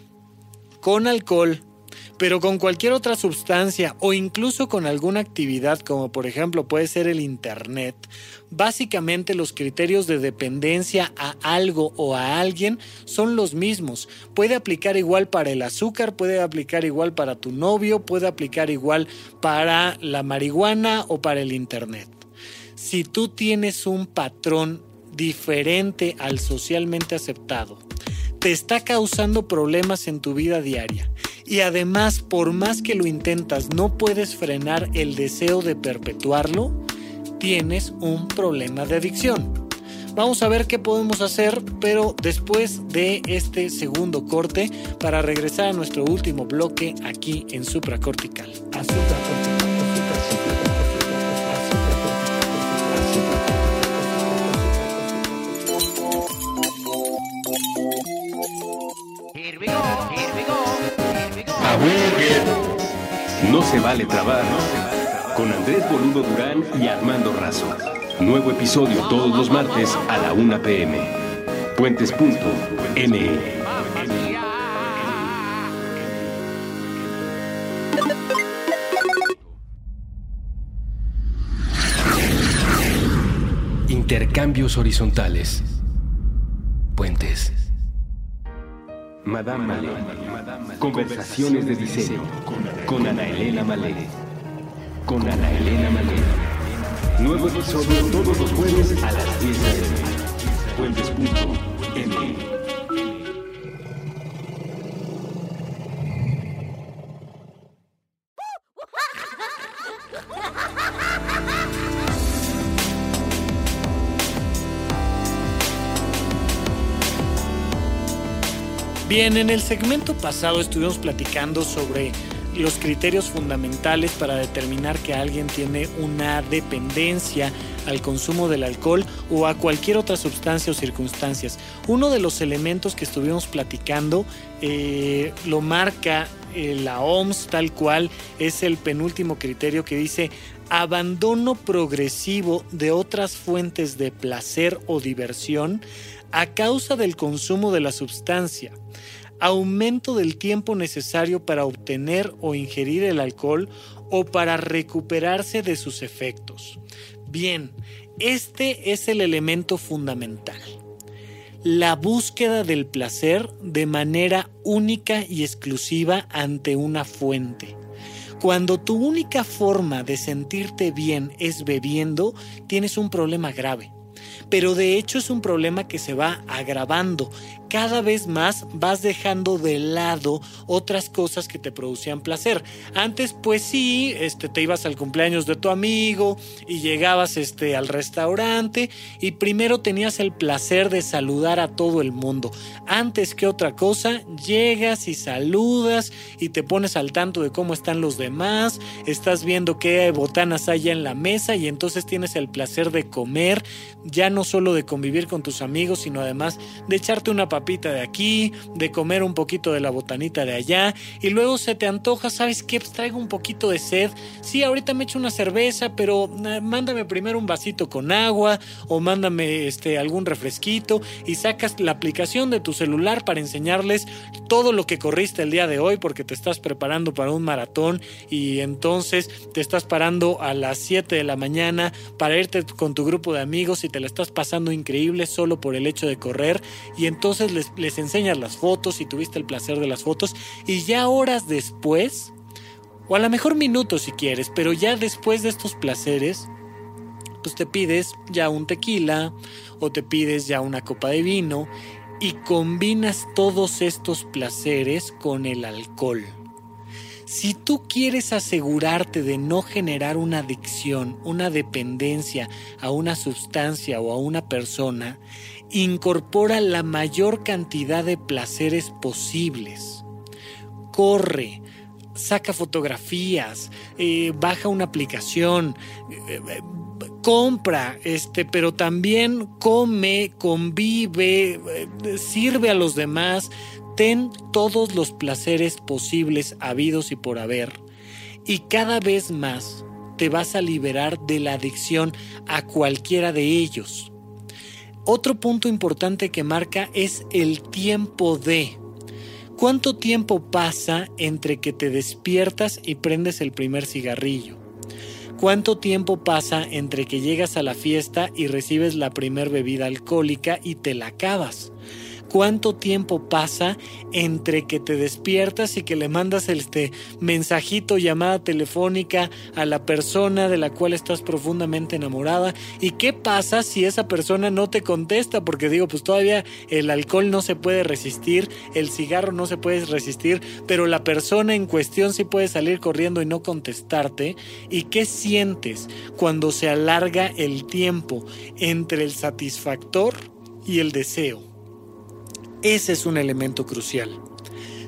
con alcohol, pero con cualquier otra sustancia o incluso con alguna actividad como por ejemplo puede ser el Internet, básicamente los criterios de dependencia a algo o a alguien son los mismos. Puede aplicar igual para el azúcar, puede aplicar igual para tu novio, puede aplicar igual para la marihuana o para el Internet. Si tú tienes un patrón diferente al socialmente aceptado, te está causando problemas en tu vida diaria y además por más que lo intentas no puedes frenar el deseo de perpetuarlo, tienes un problema de adicción. Vamos a ver qué podemos hacer, pero después de este segundo corte para regresar a nuestro último bloque aquí en supracortical. Se vale trabar. Con Andrés Boludo Durán y Armando Razo. Nuevo episodio todos los martes a la 1 pm. Puentes.me. Intercambios horizontales. Puentes. Madame Malé. Conversaciones de diseño con Ana Elena Malé. Con Ana Elena Malé. Nuevo episodio todos los jueves a las 10 de. Bien, en el segmento pasado estuvimos platicando sobre los criterios fundamentales para determinar que alguien tiene una dependencia al consumo del alcohol o a cualquier otra sustancia o circunstancias. Uno de los elementos que estuvimos platicando eh, lo marca eh, la OMS tal cual, es el penúltimo criterio que dice abandono progresivo de otras fuentes de placer o diversión a causa del consumo de la sustancia aumento del tiempo necesario para obtener o ingerir el alcohol o para recuperarse de sus efectos. Bien, este es el elemento fundamental. La búsqueda del placer de manera única y exclusiva ante una fuente. Cuando tu única forma de sentirte bien es bebiendo, tienes un problema grave pero de hecho es un problema que se va agravando. Cada vez más vas dejando de lado otras cosas que te producían placer. Antes, pues sí, este, te ibas al cumpleaños de tu amigo y llegabas este, al restaurante y primero tenías el placer de saludar a todo el mundo. Antes que otra cosa, llegas y saludas y te pones al tanto de cómo están los demás, estás viendo qué botanas hay en la mesa y entonces tienes el placer de comer, ya no solo de convivir con tus amigos, sino además de echarte una papita de aquí, de comer un poquito de la botanita de allá, y luego se te antoja, ¿sabes qué? Pues traigo un poquito de sed. Sí, ahorita me echo una cerveza, pero eh, mándame primero un vasito con agua o mándame este algún refresquito y sacas la aplicación de tu celular para enseñarles todo lo que corriste el día de hoy porque te estás preparando para un maratón y entonces te estás parando a las 7 de la mañana para irte con tu grupo de amigos y te la estás pasando increíble solo por el hecho de correr y entonces les, les enseñas las fotos y tuviste el placer de las fotos y ya horas después o a lo mejor minutos si quieres, pero ya después de estos placeres, pues te pides ya un tequila o te pides ya una copa de vino y combinas todos estos placeres con el alcohol. Si tú quieres asegurarte de no generar una adicción, una dependencia a una sustancia o a una persona, incorpora la mayor cantidad de placeres posibles. Corre, saca fotografías, eh, baja una aplicación, eh, eh, compra, este, pero también come, convive, sirve a los demás, ten todos los placeres posibles habidos y por haber. Y cada vez más te vas a liberar de la adicción a cualquiera de ellos. Otro punto importante que marca es el tiempo de. ¿Cuánto tiempo pasa entre que te despiertas y prendes el primer cigarrillo? ¿Cuánto tiempo pasa entre que llegas a la fiesta y recibes la primer bebida alcohólica y te la acabas? Cuánto tiempo pasa entre que te despiertas y que le mandas este mensajito, llamada telefónica a la persona de la cual estás profundamente enamorada y qué pasa si esa persona no te contesta, porque digo, pues todavía el alcohol no se puede resistir, el cigarro no se puede resistir, pero la persona en cuestión sí puede salir corriendo y no contestarte. ¿Y qué sientes cuando se alarga el tiempo entre el satisfactor y el deseo? Ese es un elemento crucial.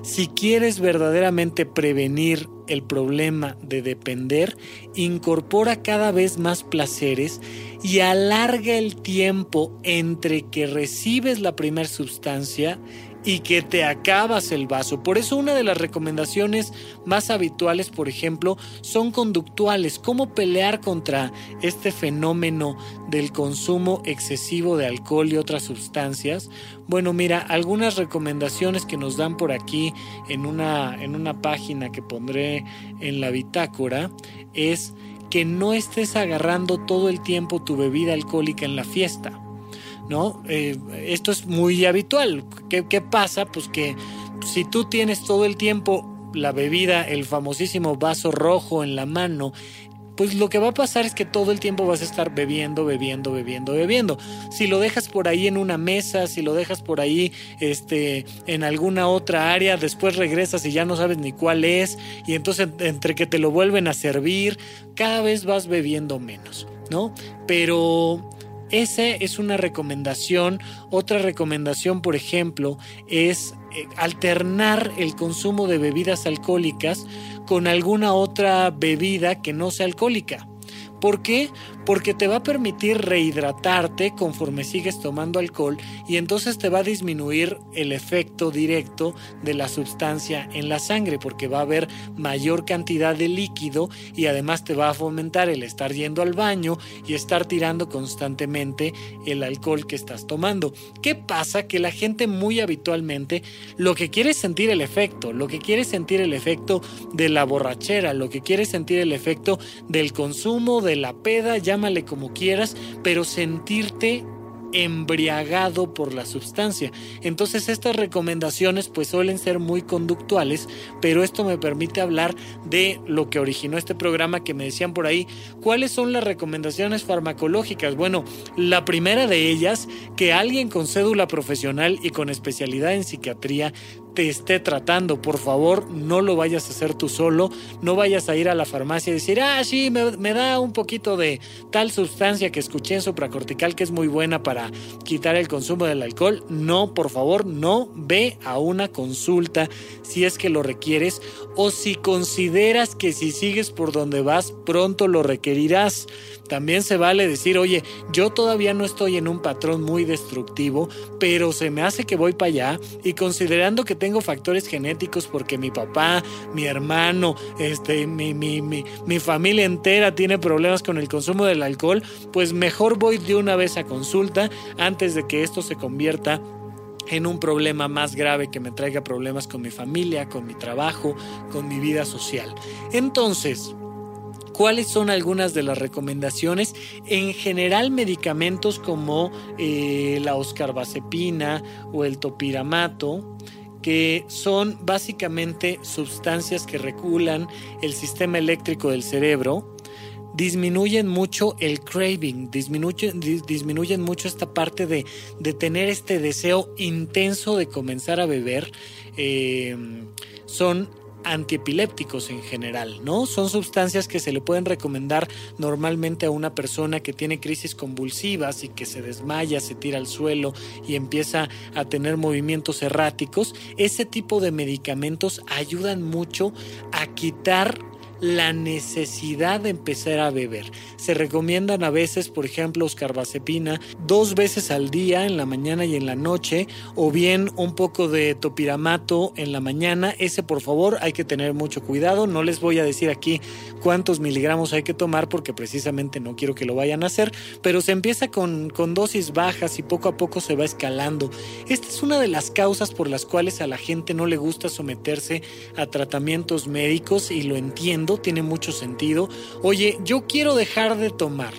Si quieres verdaderamente prevenir el problema de depender, incorpora cada vez más placeres y alarga el tiempo entre que recibes la primera sustancia y que te acabas el vaso. Por eso una de las recomendaciones más habituales, por ejemplo, son conductuales. ¿Cómo pelear contra este fenómeno del consumo excesivo de alcohol y otras sustancias? Bueno, mira, algunas recomendaciones que nos dan por aquí en una, en una página que pondré en la bitácora es que no estés agarrando todo el tiempo tu bebida alcohólica en la fiesta. ¿No? Eh, esto es muy habitual. ¿Qué, ¿Qué pasa? Pues que si tú tienes todo el tiempo la bebida, el famosísimo vaso rojo en la mano, pues lo que va a pasar es que todo el tiempo vas a estar bebiendo, bebiendo, bebiendo, bebiendo. Si lo dejas por ahí en una mesa, si lo dejas por ahí este, en alguna otra área, después regresas y ya no sabes ni cuál es, y entonces entre que te lo vuelven a servir, cada vez vas bebiendo menos, ¿no? Pero esa es una recomendación. Otra recomendación, por ejemplo, es eh, alternar el consumo de bebidas alcohólicas con alguna otra bebida que no sea alcohólica. ¿Por qué? Porque te va a permitir rehidratarte conforme sigues tomando alcohol y entonces te va a disminuir el efecto directo de la sustancia en la sangre porque va a haber mayor cantidad de líquido y además te va a fomentar el estar yendo al baño y estar tirando constantemente el alcohol que estás tomando. ¿Qué pasa? Que la gente muy habitualmente lo que quiere es sentir el efecto, lo que quiere sentir el efecto de la borrachera, lo que quiere sentir el efecto del consumo, de la peda, como quieras, pero sentirte embriagado por la sustancia. Entonces estas recomendaciones pues suelen ser muy conductuales, pero esto me permite hablar de lo que originó este programa que me decían por ahí, ¿cuáles son las recomendaciones farmacológicas? Bueno, la primera de ellas, que alguien con cédula profesional y con especialidad en psiquiatría te esté tratando. Por favor, no lo vayas a hacer tú solo. No vayas a ir a la farmacia y decir, ah, sí, me, da un poquito de tal sustancia que escuché en supracortical que es muy buena para quitar el consumo del alcohol. No, por favor, no ve a una consulta si es que lo requieres o si consideras que si sigues por donde vas pronto lo requerirás. También se vale decir, oye, yo todavía no estoy en un patrón muy destructivo, pero se me hace que voy para allá y considerando que tengo factores genéticos porque mi papá, mi hermano, este, mi, mi, mi, mi familia entera tiene problemas con el consumo del alcohol, pues mejor voy de una vez a consulta antes de que esto se convierta en un problema más grave que me traiga problemas con mi familia, con mi trabajo, con mi vida social. Entonces, ¿Cuáles son algunas de las recomendaciones? En general, medicamentos como eh, la oscarbazepina o el topiramato, que son básicamente sustancias que regulan el sistema eléctrico del cerebro disminuyen mucho el craving, disminuyen, mucho esta parte de, tener este deseo intenso de comenzar a beber. Eh, son antiepilépticos en general, ¿no? Son sustancias que se le pueden recomendar normalmente a una persona que tiene crisis convulsivas y que se desmaya, se tira al suelo y empieza a tener movimientos erráticos. Ese tipo de medicamentos ayudan mucho a quitar la necesidad de empezar a beber. Se recomiendan a veces, por ejemplo, oscarbazepina dos veces al día, en la mañana y en la noche, o bien un poco de topiramato en la mañana. Ese, por favor, hay que tener mucho cuidado. No les voy a decir aquí cuántos miligramos hay que tomar porque precisamente no quiero que lo vayan a hacer, pero se empieza con, con dosis bajas y poco a poco se va escalando. Esta es una de las causas por las cuales a la gente no le gusta someterse a tratamientos médicos y lo entiendo tiene mucho sentido. Oye, yo quiero dejar de tomar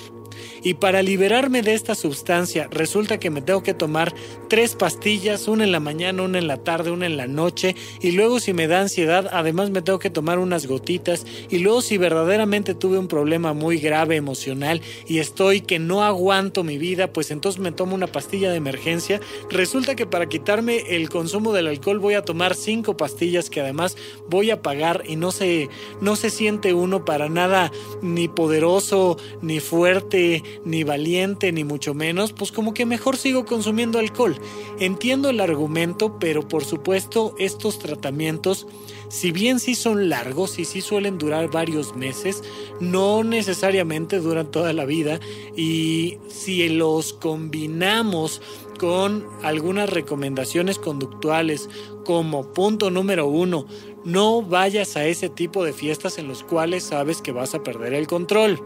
y para liberarme de esta sustancia resulta que me tengo que tomar tres pastillas, una en la mañana, una en la tarde, una en la noche. Y luego si me da ansiedad además me tengo que tomar unas gotitas. Y luego si verdaderamente tuve un problema muy grave emocional y estoy que no aguanto mi vida pues entonces me tomo una pastilla de emergencia. Resulta que para quitarme el consumo del alcohol voy a tomar cinco pastillas que además voy a pagar y no se no se siente uno para nada ni poderoso ni fuerte ni valiente, ni mucho menos, pues como que mejor sigo consumiendo alcohol. Entiendo el argumento, pero por supuesto estos tratamientos, si bien sí son largos y sí suelen durar varios meses, no necesariamente duran toda la vida y si los combinamos con algunas recomendaciones conductuales como punto número uno, no vayas a ese tipo de fiestas en los cuales sabes que vas a perder el control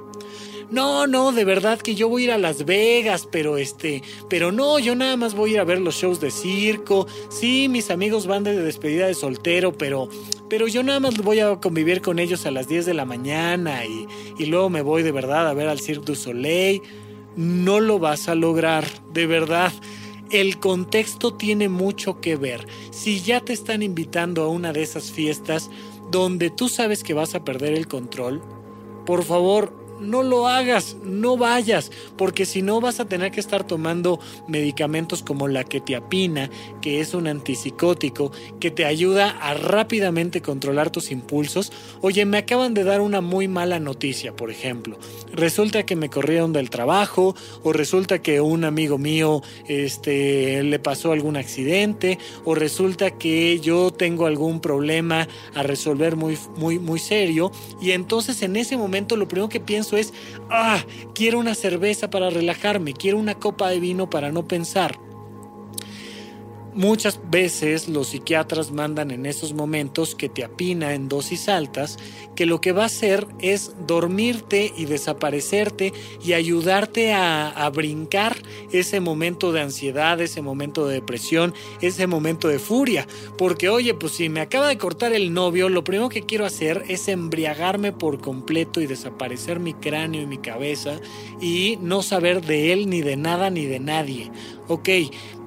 no, no, de verdad que yo voy a ir a Las Vegas, pero este, pero no, yo nada más voy a ir a ver los shows de circo. Sí, mis amigos van de despedida de soltero, pero, pero yo nada más voy a convivir con ellos a las 10 de la mañana y, y luego me voy de verdad a ver al Cirque du Soleil. No lo vas a lograr, de verdad. El contexto tiene mucho que ver. Si ya te están invitando a una de esas fiestas donde tú sabes que vas a perder el control, por favor, no lo hagas, no vayas, porque si no vas a tener que estar tomando medicamentos como la ketiapina, que es un antipsicótico que te ayuda a rápidamente controlar tus impulsos. Oye, me acaban de dar una muy mala noticia, por ejemplo. Resulta que me corrieron del trabajo o resulta que un amigo mío este le pasó algún accidente o resulta que yo tengo algún problema a resolver muy muy muy serio y entonces en ese momento lo primero que pienso es, ah, quiero una cerveza para relajarme, quiero una copa de vino para no pensar. Muchas veces los psiquiatras mandan en esos momentos que te apina en dosis altas, que lo que va a hacer es dormirte y desaparecerte y ayudarte a, a, brincar ese momento de ansiedad, ese momento de depresión, ese momento de furia. Porque oye, pues si me acaba de cortar el novio, lo primero que quiero hacer es embriagarme por completo y desaparecer mi cráneo y mi cabeza y no saber de él ni de nada ni de nadie. Ok,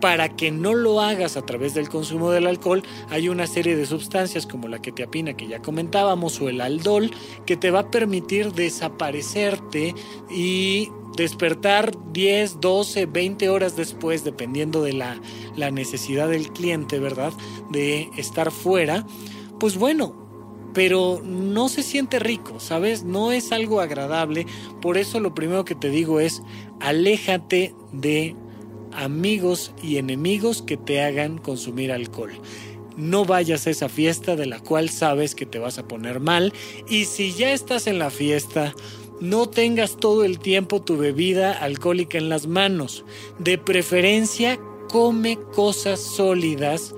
para que no lo hagas a través del consumo del alcohol, hay una serie de sustancias como la ketiapina que ya comentábamos o el aldol que te va a permitir desaparecerte y despertar 10, 12, 20 horas después, dependiendo de la, la necesidad del cliente, ¿verdad? De estar fuera. Pues bueno, pero no se siente rico, ¿sabes? No es algo agradable. Por eso lo primero que te digo es, aléjate de amigos y enemigos que te hagan consumir alcohol. No vayas a esa fiesta de la cual sabes que te vas a poner mal y si ya estás en la fiesta, no tengas todo el tiempo tu bebida alcohólica en las manos. De preferencia, come cosas sólidas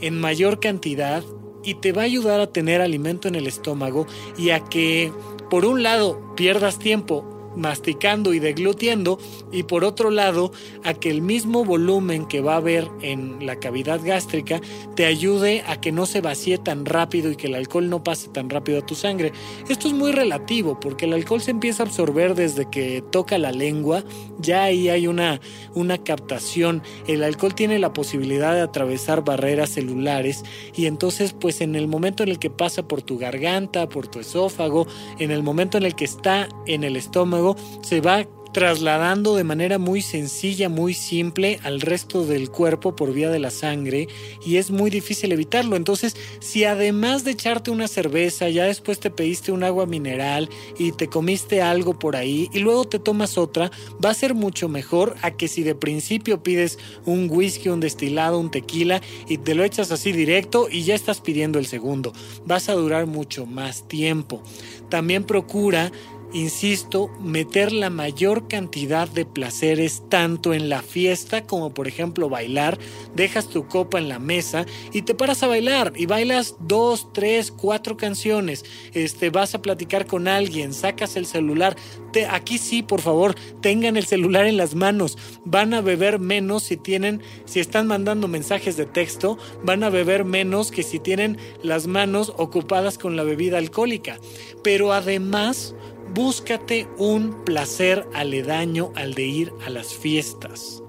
en mayor cantidad y te va a ayudar a tener alimento en el estómago y a que, por un lado, pierdas tiempo masticando y deglutiendo y por otro lado a que el mismo volumen que va a haber en la cavidad gástrica te ayude a que no se vacíe tan rápido y que el alcohol no pase tan rápido a tu sangre. Esto es muy relativo porque el alcohol se empieza a absorber desde que toca la lengua, ya ahí hay una, una captación, el alcohol tiene la posibilidad de atravesar barreras celulares y entonces pues en el momento en el que pasa por tu garganta, por tu esófago, en el momento en el que está en el estómago, se va trasladando de manera muy sencilla, muy simple al resto del cuerpo por vía de la sangre y es muy difícil evitarlo. Entonces, si además de echarte una cerveza, ya después te pediste un agua mineral y te comiste algo por ahí y luego te tomas otra, va a ser mucho mejor a que si de principio pides un whisky, un destilado, un tequila y te lo echas así directo y ya estás pidiendo el segundo. Vas a durar mucho más tiempo. También procura insisto, meter la mayor cantidad de placeres tanto en la fiesta como por ejemplo bailar, dejas tu copa en la mesa y te paras a bailar y bailas dos, tres, cuatro canciones, este, vas a platicar con alguien, sacas el celular, te, aquí sí, por favor, tengan el celular en las manos, van a beber menos si tienen, si están mandando mensajes de texto, van a beber menos que si tienen las manos ocupadas con la bebida alcohólica, pero además búscate un placer aledaño al de ir a las fiestas.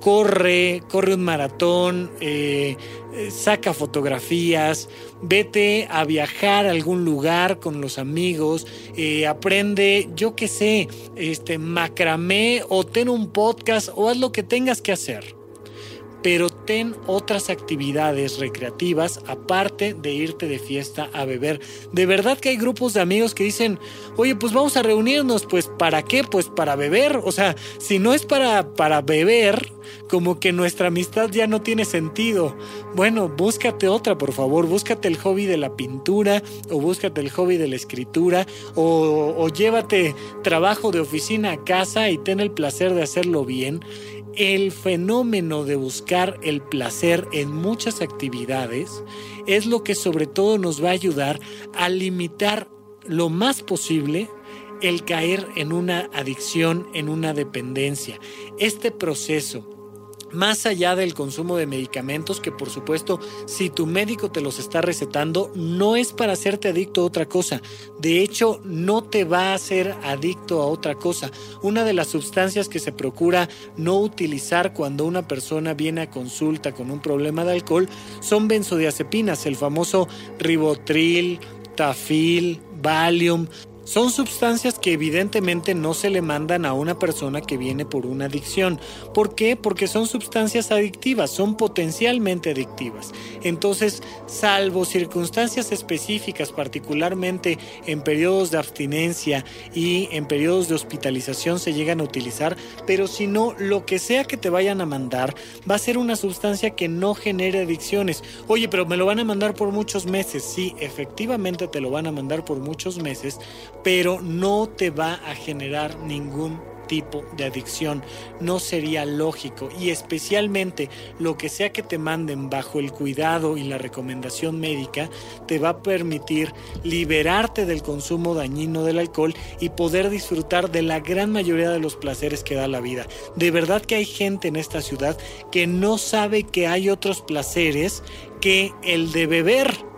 Corre, corre un maratón, eh, eh, saca fotografías, vete a viajar a algún lugar con los amigos, eh, aprende, yo qué sé, este macramé o ten un podcast o haz lo que tengas que hacer pero ten otras actividades recreativas aparte de irte de fiesta a beber. De verdad que hay grupos de amigos que dicen, oye, pues vamos a reunirnos, pues ¿para qué? Pues para beber. O sea, si no es para, para beber, como que nuestra amistad ya no tiene sentido. Bueno, búscate otra, por favor, búscate el hobby de la pintura o búscate el hobby de la escritura o, o llévate trabajo de oficina a casa y ten el placer de hacerlo bien el fenómeno de buscar el placer en muchas actividades es lo que sobre todo nos va a ayudar a limitar lo más posible el caer en una adicción, en una dependencia. Este proceso más allá del consumo de medicamentos, que por supuesto si tu médico te los está recetando, no es para hacerte adicto a otra cosa. De hecho, no te va a hacer adicto a otra cosa. Una de las sustancias que se procura no utilizar cuando una persona viene a consulta con un problema de alcohol son benzodiazepinas, el famoso ribotril, tafil, Valium, son sustancias que evidentemente no se le mandan a una persona que viene por una adicción. ¿Por qué? Porque son sustancias adictivas, son potencialmente adictivas. Entonces, salvo circunstancias específicas, particularmente en periodos de abstinencia y en periodos de hospitalización se llegan a utilizar, pero si no, lo que sea que te vayan a mandar va a ser una sustancia que no genere adicciones. Oye, pero me lo van a mandar por muchos meses. Sí, efectivamente te lo van a mandar por muchos meses pero no te va a generar ningún tipo de adicción. No sería lógico y especialmente lo que sea que te manden bajo el cuidado y la recomendación médica te va a permitir liberarte del consumo dañino del alcohol y poder disfrutar de la gran mayoría de los placeres que da la vida. De verdad que hay gente en esta ciudad que no sabe que hay otros placeres que el de beber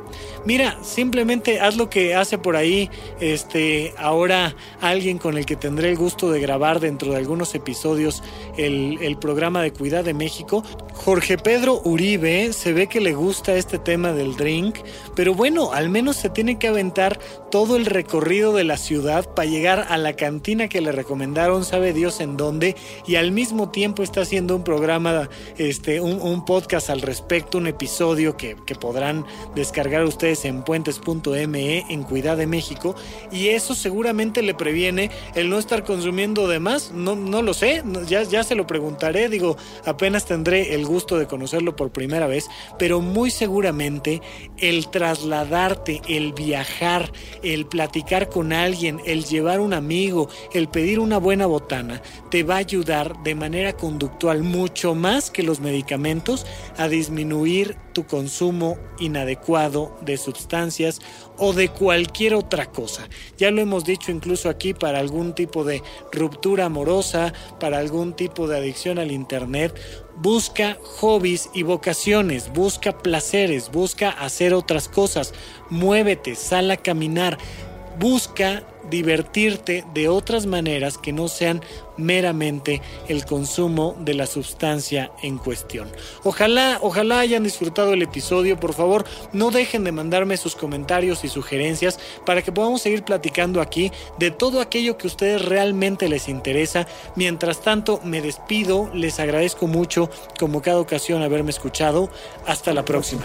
Mira, simplemente haz lo que hace por ahí este ahora alguien con el que tendré el gusto de grabar dentro de algunos episodios el, el programa de Cuidad de México. Jorge Pedro Uribe se ve que le gusta este tema del drink, pero bueno, al menos se tiene que aventar todo el recorrido de la ciudad para llegar a la cantina que le recomendaron, sabe Dios en dónde, y al mismo tiempo está haciendo un programa, este, un, podcast al respecto, un episodio que, que podrán descargar ustedes en puentes.me en Cuidad de México y eso seguramente le previene el no estar consumiendo de más. No, no lo sé, ya, ya se lo preguntaré, digo, apenas tendré el gusto de conocerlo por primera vez, pero muy seguramente el trasladarte, el viajar, el platicar con alguien, el llevar un amigo, el pedir una buena botana, te va a ayudar de manera conductual mucho más que los medicamentos a disminuir tu consumo inadecuado de sustancias o de cualquier otra cosa. Ya lo hemos dicho incluso aquí para algún tipo de ruptura amorosa, para algún tipo de adicción al Internet. Busca hobbies y vocaciones, busca placeres, busca hacer otras cosas, muévete, sal a caminar, busca divertirte de otras maneras que no sean meramente el consumo de la sustancia en cuestión. Ojalá, ojalá hayan disfrutado el episodio. Por favor, no dejen de mandarme sus comentarios y sugerencias para que podamos seguir platicando aquí de todo aquello que a ustedes realmente les interesa. Mientras tanto, me despido. Les agradezco mucho, como cada ocasión, haberme escuchado. Hasta la próxima.